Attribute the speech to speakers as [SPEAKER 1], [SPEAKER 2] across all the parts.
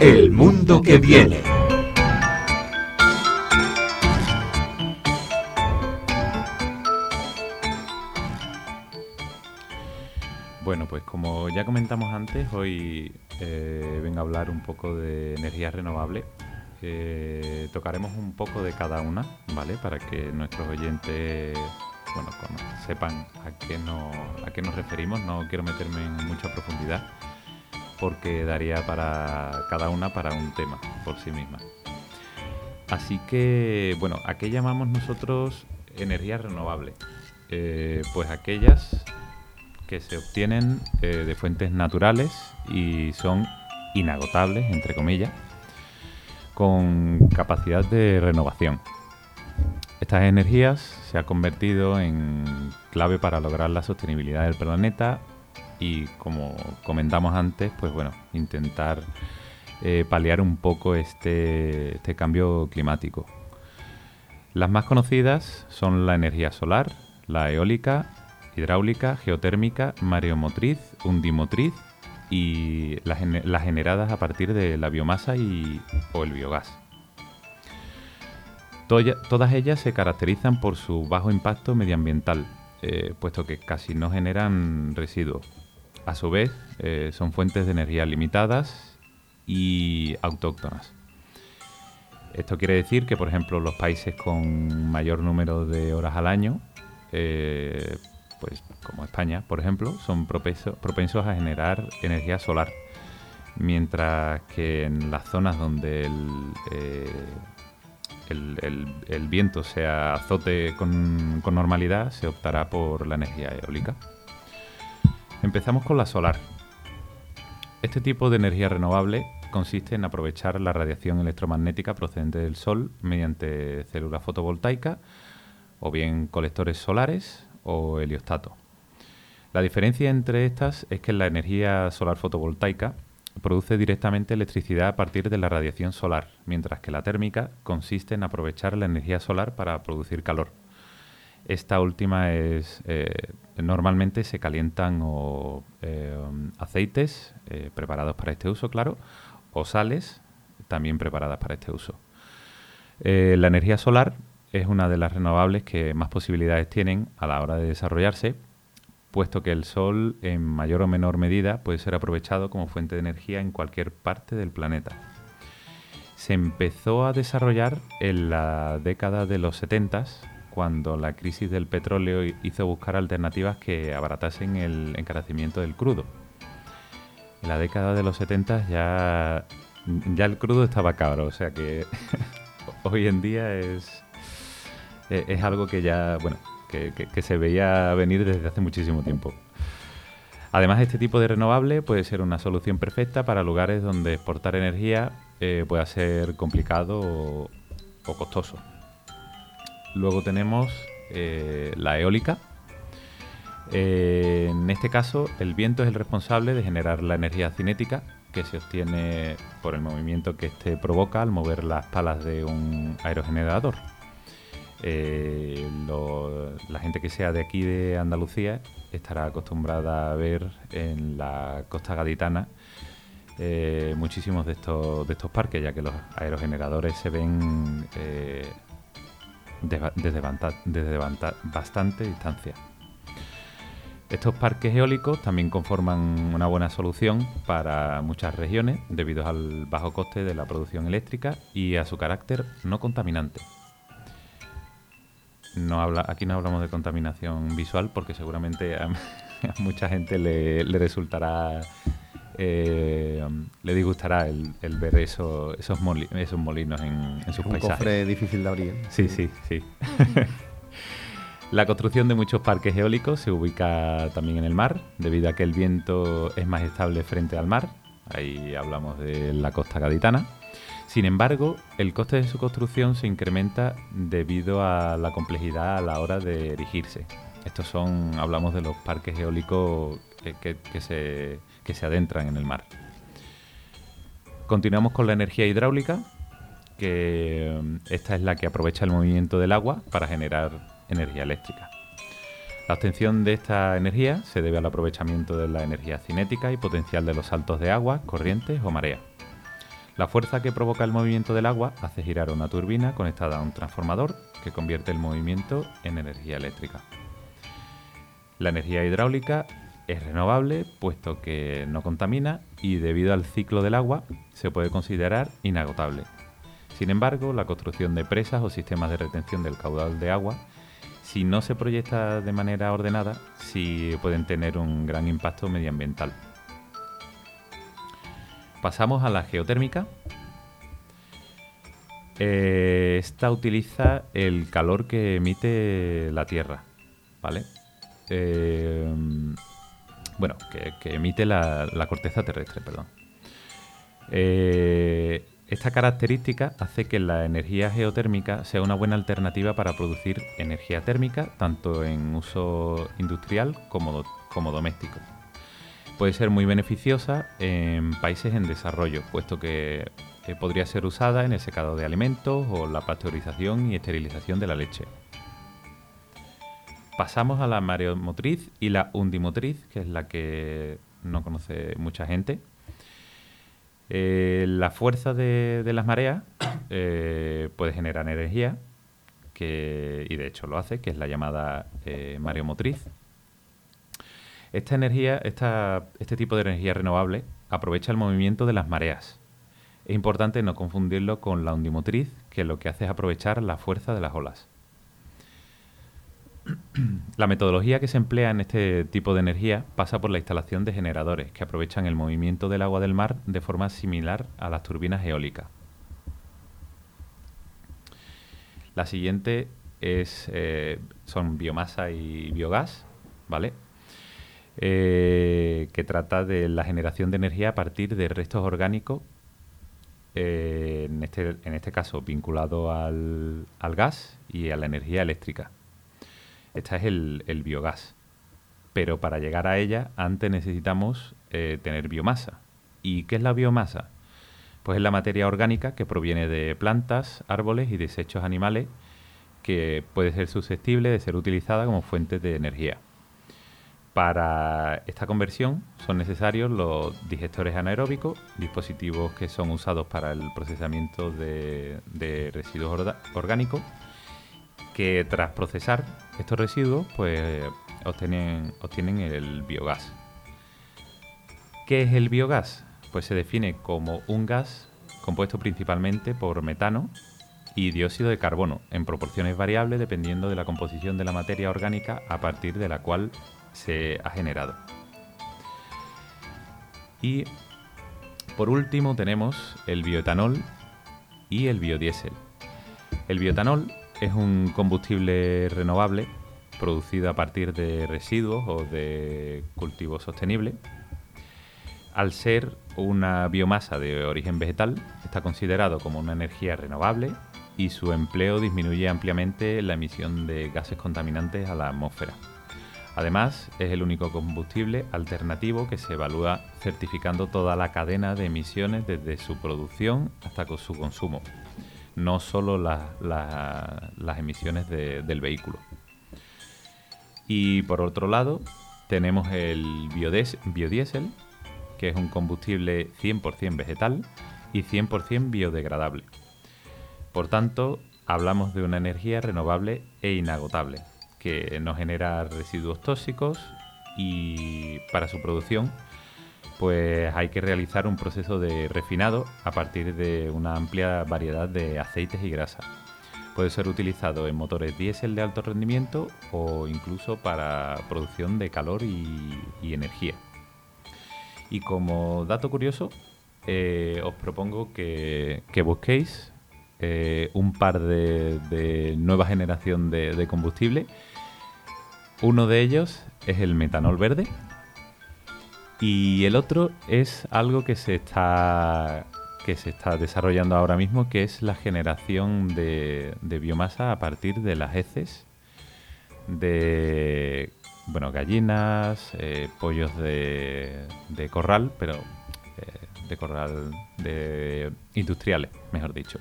[SPEAKER 1] El mundo que viene.
[SPEAKER 2] Bueno, pues como ya comentamos antes, hoy eh, vengo a hablar un poco de energías renovables. Eh, tocaremos un poco de cada una, ¿vale? Para que nuestros oyentes bueno, sepan a qué, no, a qué nos referimos. No quiero meterme en mucha profundidad porque daría para cada una para un tema por sí misma. Así que, bueno, ¿a qué llamamos nosotros energías renovables? Eh, pues aquellas que se obtienen eh, de fuentes naturales y son inagotables, entre comillas, con capacidad de renovación. Estas energías se han convertido en clave para lograr la sostenibilidad del planeta y como comentamos antes, pues bueno, intentar eh, paliar un poco este, este cambio climático. Las más conocidas son la energía solar, la eólica, hidráulica, geotérmica, mareomotriz, undimotriz y las, generadas a partir de la biomasa y, o el biogás. Todas ellas se caracterizan por su bajo impacto medioambiental, eh, puesto que casi no generan residuos. A su vez, eh, son fuentes de energía limitadas y autóctonas. Esto quiere decir que, por ejemplo, los países con mayor número de horas al año, eh, pues como España, por ejemplo, son propensos a generar energía solar, mientras que en las zonas donde el, eh, viento se azote con normalidad, se optará por la energía eólica. Empezamos con la solar. Este tipo de energía renovable consiste en aprovechar la radiación electromagnética procedente del Sol mediante células fotovoltaicas o bien colectores solares o heliostatos. La diferencia entre estas es que la energía solar fotovoltaica produce directamente electricidad a partir de la radiación solar, mientras que la térmica consiste en aprovechar la energía solar para producir calor. Esta última es eh, normalmente se calientan o, eh, aceites eh, preparados para este uso, claro, o sales también preparadas para este uso. la energía solar es una de las renovables que más posibilidades tienen a la hora de desarrollarse, puesto que el sol en mayor o menor medida puede ser aprovechado como fuente de energía en cualquier parte del planeta. Se empezó a desarrollar en la década de los 70 cuando la crisis del petróleo hizo buscar alternativas que abaratasen el encarecimiento del crudo. En la década de los 70 ya, ya el crudo estaba caro, o sea que hoy en día es, e, es algo que ya, bueno, que, se veía venir desde hace muchísimo tiempo. Además, este tipo de renovable puede ser una solución perfecta para lugares donde exportar energía eh, pueda ser complicado o costoso. Luego tenemos eh, la eólica. Eh, en este caso, el viento es el responsable de generar la energía cinética que se obtiene por el movimiento que éste provoca al mover las palas de un aerogenerador. Eh, la gente que sea de aquí de Andalucía estará acostumbrada a ver en la costa gaditana muchísimos de estos, de estos parques, ya que los aerogeneradores se ven desde, bastante distancia. Estos parques eólicos también conforman una buena solución para muchas regiones debido al bajo coste de la producción eléctrica y a su carácter no contaminante. No habla, aquí no hablamos de contaminación visual porque seguramente a, mucha gente le resultará eh, le disgustará el, ver eso, esos, esos molinos en, sus
[SPEAKER 3] un
[SPEAKER 2] paisajes.
[SPEAKER 3] cofre difícil de abrir.
[SPEAKER 2] Sí, sí, sí. La construcción de muchos parques eólicos se ubica también en el mar, debido a que el viento es más estable frente al mar. Ahí hablamos de la costa gaditana. Sin embargo, el coste de su construcción se incrementa debido a la complejidad a la hora de erigirse. Estos son, hablamos de los parques eólicos que se que se adentran en el mar. Continuamos con la energía hidráulica, que mm, esta es la que aprovecha el movimiento del agua para generar energía eléctrica. La obtención de esta energía se debe al aprovechamiento de la energía cinética y potencial de los saltos de agua, corrientes o marea. La fuerza que provoca el movimiento del agua hace girar una turbina conectada a un transformador que convierte el movimiento en energía eléctrica. La energía hidráulica es renovable puesto que no contamina y debido al ciclo del agua se puede considerar inagotable. Sin embargo, la construcción de presas o sistemas de retención del caudal de agua, si no se proyecta de manera ordenada, sí pueden tener un gran impacto medioambiental. Pasamos a la geotérmica. Eh, esta utiliza el calor que emite la Tierra, ¿vale? Eh, bueno, que, emite la, corteza terrestre, perdón. Eh, esta característica hace que la energía geotérmica sea una buena alternativa para producir energía térmica, tanto en uso industrial como, como doméstico. Puede ser muy beneficiosa en países en desarrollo, puesto que podría ser usada en el secado de alimentos o la pasteurización y esterilización de la leche. Pasamos a la mareomotriz y la undimotriz, que es la que no conoce mucha gente. Eh, la fuerza de, las mareas eh, puede generar energía, y de hecho lo hace, que es la llamada eh, mareomotriz. Esta energía, este tipo de energía renovable aprovecha el movimiento de las mareas. Es importante no confundirlo con la undimotriz, que lo que hace es aprovechar la fuerza de las olas. La metodología que se emplea en este tipo de energía pasa por la instalación de generadores que aprovechan el movimiento del agua del mar de forma similar a las turbinas eólicas. La siguiente es, eh, son biomasa y biogás, ¿vale? Eh, que trata de la generación de energía a partir de restos orgánicos, eh, en, este, en, este, caso vinculado al gas y a la energía eléctrica. Esta es el, biogás. Pero para llegar a ella, antes necesitamos eh, tener biomasa. ¿Y qué es la biomasa? Pues es la materia orgánica que proviene de plantas, árboles y desechos animales que puede ser susceptible de ser utilizada como fuente de energía. Para esta conversión son necesarios los digestores anaeróbicos, dispositivos que son usados para el procesamiento de, de residuos orgánicos, que tras procesar estos residuos pues obtienen, el biogás. ¿Qué es el biogás? Pues se define como un gas compuesto principalmente por metano y dióxido de carbono en proporciones variables dependiendo de la composición de la materia orgánica a partir de la cual se ha generado. Y por último tenemos el bioetanol y el biodiesel. El bioetanol es un combustible renovable producido a partir de residuos o de cultivo sostenible. Al ser una biomasa de origen vegetal, está considerado como una energía renovable y su empleo disminuye ampliamente la emisión de gases contaminantes a la atmósfera. Además, es el único combustible alternativo que se evalúa certificando toda la cadena de emisiones desde su producción hasta su consumo, no solo las emisiones del vehículo. Y por otro lado, tenemos el biodiesel, que es un combustible 100% vegetal y 100% biodegradable. Por tanto, hablamos de una energía renovable e inagotable, que no genera residuos tóxicos y para su producción pues hay que realizar un proceso de refinado a partir de una amplia variedad de aceites y grasas. Puede ser utilizado en motores diésel de alto rendimiento o incluso para producción de calor y, energía. Y como dato curioso, eh, os propongo que, busquéis eh, un par de, nueva generación de combustible. Uno de ellos es el metanol verde, y el otro es algo que se está que se está desarrollando ahora mismo, que es la generación de, biomasa a partir de las heces de bueno gallinas, eh, pollos de, corral, pero eh, de corral de industriales, mejor dicho.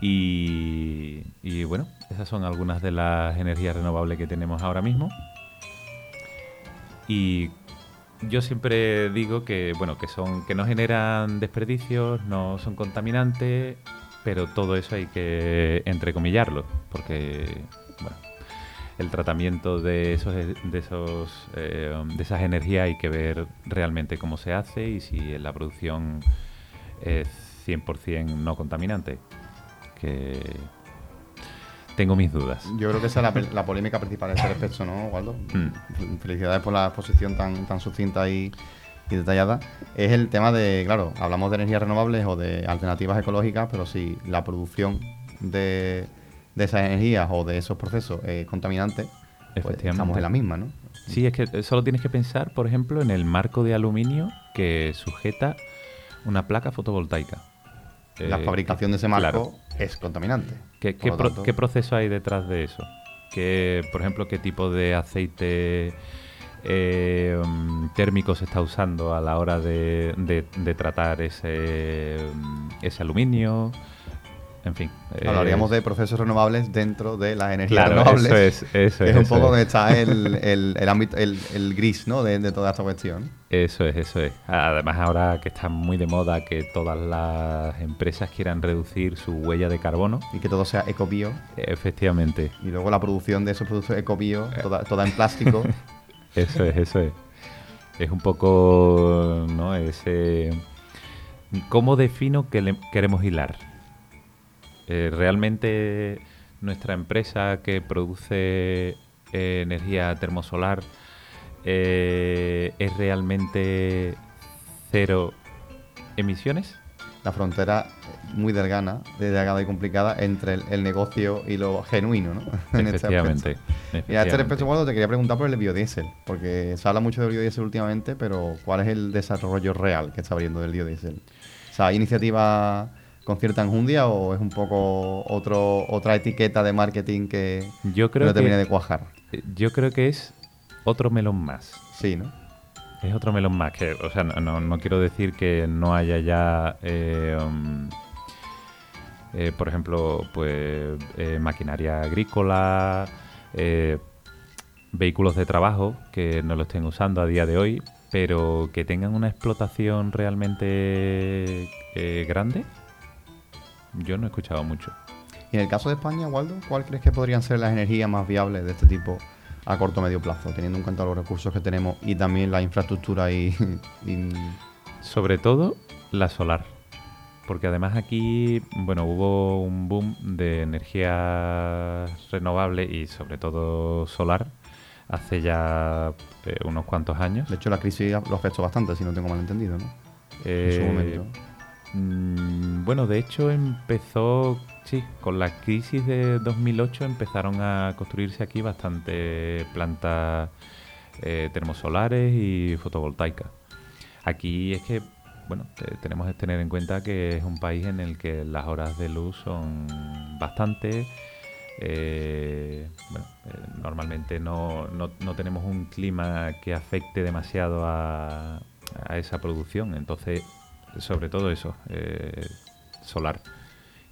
[SPEAKER 2] Y, y bueno, esas son algunas de las energías renovables que tenemos ahora mismo. Y yo siempre digo que, bueno, que son, que no generan desperdicios, no son contaminantes, pero todo eso hay que entrecomillarlo, porque, bueno, el tratamiento de esos, de esos, eh, de esas energías hay que ver realmente cómo se hace y si la producción es 100% no contaminante. Que tengo mis dudas.
[SPEAKER 3] Yo creo que esa es la, polémica principal de ese respecto, ¿no, Waldo? Mm. Felicidades por la exposición tan, tan sucinta y, detallada. Es el tema de, claro, hablamos de energías renovables o de alternativas ecológicas, pero si la producción de, esas energías o de esos procesos es contaminante, pues estamos en la misma, ¿no?
[SPEAKER 2] Sí, es que solo tienes que pensar, por ejemplo, en el marco de aluminio que sujeta una placa fotovoltaica.
[SPEAKER 3] La fabricación de ese marco es contaminante.
[SPEAKER 2] ¿Qué, qué, proceso hay detrás de eso? ¿Qué, por ejemplo, qué tipo de aceite eh, térmico se está usando a la hora de, de tratar ese, ese aluminio? En fin.
[SPEAKER 3] Hablaríamos eh, de procesos renovables dentro de las energías renovables.
[SPEAKER 2] Eso es, eso
[SPEAKER 3] es.
[SPEAKER 2] Es
[SPEAKER 3] un poco donde está el, el, ámbito, el, gris, ¿no? De, toda esta cuestión.
[SPEAKER 2] Eso es, eso es. Además, ahora que está muy de moda que todas las empresas quieran reducir su huella de carbono.
[SPEAKER 3] Y que todo sea ecobio.
[SPEAKER 2] Efectivamente.
[SPEAKER 3] Y luego la producción de esos productos ecobio, toda, toda en plástico.
[SPEAKER 2] eso es, eso es. Es un poco, ¿no? Ese... ¿Cómo defino que queremos hilar? Eh, realmente nuestra empresa que produce eh, energía termosolar eh, es realmente cero emisiones.
[SPEAKER 3] La frontera muy delgada, delgada y complicada entre el, negocio y lo genuino, ¿no?
[SPEAKER 2] Este efectivamente.
[SPEAKER 3] Y a este respecto, bueno, te quería preguntar por el biodiesel, porque se habla mucho del biodiesel últimamente, pero ¿cuál es el desarrollo real que está abriendo del biodiesel? O sea, ¿hay iniciativas con cierta enjundia o es un poco otro, otra etiqueta de marketing que
[SPEAKER 2] yo creo
[SPEAKER 3] no termina de cuajar?
[SPEAKER 2] Yo creo que es otro melón más.
[SPEAKER 3] Sí, ¿no?
[SPEAKER 2] Es otro melón más. Que, o sea, no, no quiero decir que no haya ya, eh, um, eh, por ejemplo, pues eh, maquinaria agrícola, vehículos de trabajo que no lo estén usando a día de hoy, pero que tengan una explotación realmente grande yo no he escuchado mucho.
[SPEAKER 3] Y en el caso de España, Waldo, ¿cuál crees que podrían ser las energías más viables de este tipo a corto o medio plazo, teniendo en cuenta los recursos que tenemos y también la infraestructura y,
[SPEAKER 2] Sobre todo la solar. Porque además aquí, bueno, hubo un boom de energía renovable y sobre todo solar hace ya eh, unos cuantos años.
[SPEAKER 3] De hecho, la crisis lo afectó bastante, si no tengo mal entendido, ¿no?
[SPEAKER 2] en su eh, momento. Mm, bueno, de hecho empezó, sí, con la crisis de 2008 empezaron a construirse aquí bastante plantas eh, termosolares y fotovoltaicas. Aquí es que, bueno, tenemos que tener en cuenta que es un país en el que las horas de luz son bastante. Eh, bueno, eh, normalmente no, no, tenemos un clima que afecte demasiado a, a esa producción, entonces sobre todo eso, eh, solar.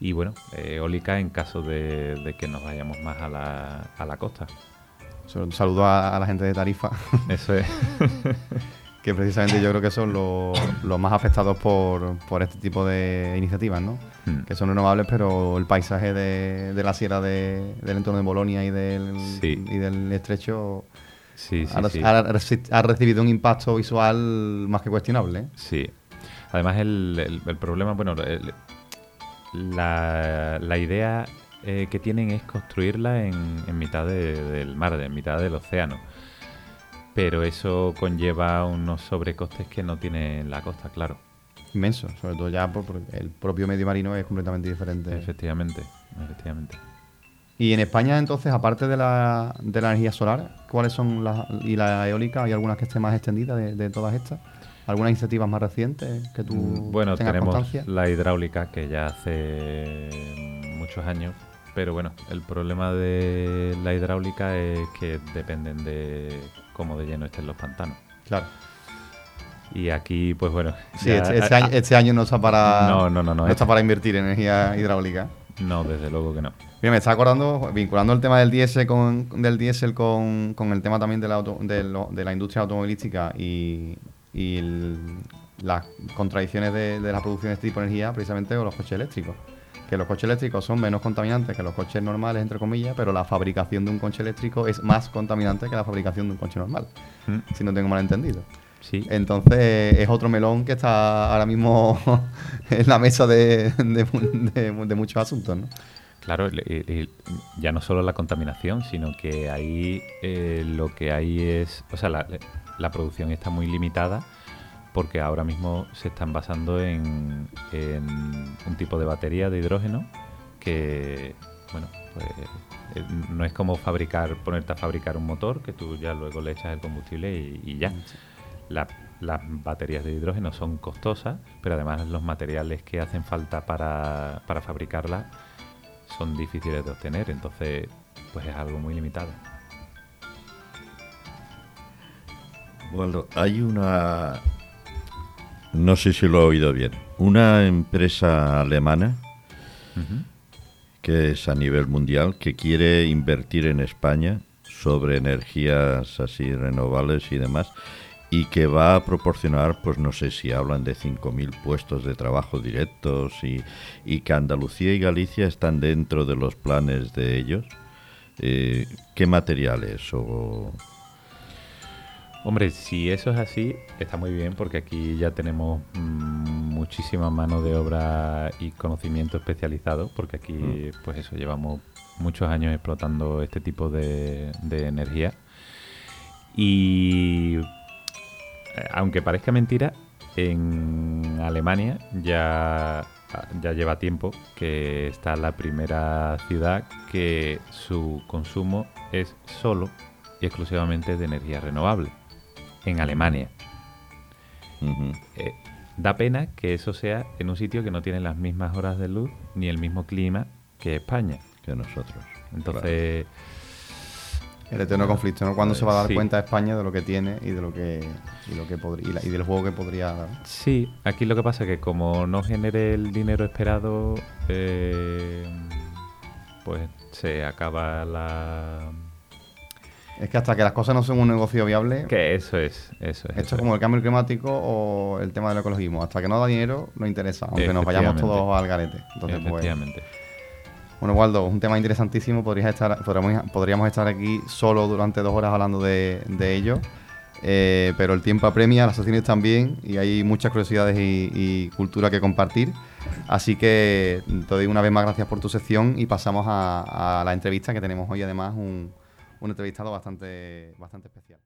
[SPEAKER 2] Y bueno, eólica en caso de, que nos vayamos más a la, a la costa.
[SPEAKER 3] Un saludo a, la gente de Tarifa.
[SPEAKER 2] Eso es.
[SPEAKER 3] que precisamente yo creo que son los, más afectados por, por, este tipo de iniciativas, ¿no? Hmm. Que son renovables, pero el paisaje de, la sierra del entorno de Bolonia y del, y del estrecho
[SPEAKER 2] sí,
[SPEAKER 3] ha, recibido un impacto visual más que cuestionable. ¿eh?
[SPEAKER 2] Sí, Además, el, problema, bueno, la, idea eh, que tienen es construirla en, mitad del mar, en mitad del océano. Pero eso conlleva unos sobrecostes que no tiene la costa, claro.
[SPEAKER 3] Inmenso, sobre todo ya porque el propio medio marino es completamente diferente.
[SPEAKER 2] Efectivamente, efectivamente.
[SPEAKER 3] Y en España, entonces, aparte de la, de la energía solar, ¿cuáles son las. y la eólica? ¿Hay algunas que estén más extendidas de, de todas estas? ¿Algunas iniciativas más recientes que tú mm,
[SPEAKER 2] Bueno,
[SPEAKER 3] tenemos
[SPEAKER 2] la hidráulica que ya hace muchos años, pero bueno, el problema de la hidráulica es que dependen de cómo de lleno estén los pantanos.
[SPEAKER 3] Claro.
[SPEAKER 2] Y aquí, pues bueno.
[SPEAKER 3] Sí, este, este, año, este, año, no está para.
[SPEAKER 2] No, no, no, no.
[SPEAKER 3] está para invertir en energía hidráulica.
[SPEAKER 2] No, desde luego que no.
[SPEAKER 3] Mira, me está acordando, vinculando el tema del diésel con, del diésel con, con el tema también de la, auto- de, lo- de la industria automovilística y, y el- las contradicciones de, de la producción de este tipo de energía, precisamente con los coches eléctricos. Que los coches eléctricos son menos contaminantes que los coches normales, entre comillas, pero la fabricación de un coche eléctrico es más contaminante que la fabricación de un coche normal,
[SPEAKER 2] Mm,
[SPEAKER 3] si no tengo mal entendido.
[SPEAKER 2] Sí,
[SPEAKER 3] Entonces es otro melón que está ahora mismo en la mesa de, de mu- de mu- de muchos asuntos, ¿no?
[SPEAKER 2] Claro, ya no solo la contaminación, sino que ahí eh, lo que hay es, o sea, la, la producción está muy limitada porque ahora mismo se están basando en, en un tipo de batería de hidrógeno que, bueno, pues eh, no es como fabricar, ponerte a fabricar un motor que tú ya luego le echas el combustible y, y ya. La- las baterías de hidrógeno son costosas, pero además los materiales que hacen falta para, para fabricarlas son difíciles de obtener, entonces pues es algo muy limitado.
[SPEAKER 4] Bueno, hay una... No sé si lo he oído bien. Una empresa alemana que es a nivel mundial que quiere invertir en España sobre energías así renovables y demás y que va a proporcionar, pues no sé si hablan de 5.000 puestos de trabajo directos y, y que Andalucía y Galicia están dentro de los planes de ellos. Eh, ¿Qué materiales o
[SPEAKER 2] Hombre, si eso es así, está muy bien porque aquí ya tenemos mm, muchísima mano de obra y conocimiento especializado, porque aquí, pues eso, llevamos muchos años explotando este tipo de, de energía. Y eh, aunque parezca mentira, en Alemania ya, ya lleva tiempo que está la primera ciudad que su consumo es solo y exclusivamente de energía renovable. En Alemania. Eh, da pena que eso sea en un sitio que no tiene las mismas horas de luz ni el mismo clima que España.
[SPEAKER 4] que nosotros?
[SPEAKER 2] Entonces,
[SPEAKER 3] El eterno conflicto, ¿no? ¿Cuándo se va a dar
[SPEAKER 2] Sí.
[SPEAKER 3] cuenta España de lo que tiene y de lo que y lo que podría y, la- y del juego que podría dar?
[SPEAKER 2] sí, aquí lo que pasa es que como no genere el dinero esperado, eh, pues se acaba la...
[SPEAKER 3] Es que hasta que las cosas no son un negocio viable,
[SPEAKER 2] Que eso es, eso es.
[SPEAKER 3] esto
[SPEAKER 2] eso
[SPEAKER 3] es como el cambio climático o el tema del ecologismo. Hasta que no da dinero, no interesa, aunque nos vayamos todos al garete. Entonces, pues,
[SPEAKER 2] Efectivamente.
[SPEAKER 3] Bueno, Waldo, es un tema interesantísimo. Podrías estar, podríamos, podríamos estar aquí solo durante dos horas hablando de, de ello. Eh, pero el tiempo apremia, las secciones también, y hay muchas curiosidades y, y cultura que compartir. Así que te doy una vez más gracias por tu sección y pasamos a, a la entrevista que tenemos hoy, además, un, un entrevistado bastante, bastante especial.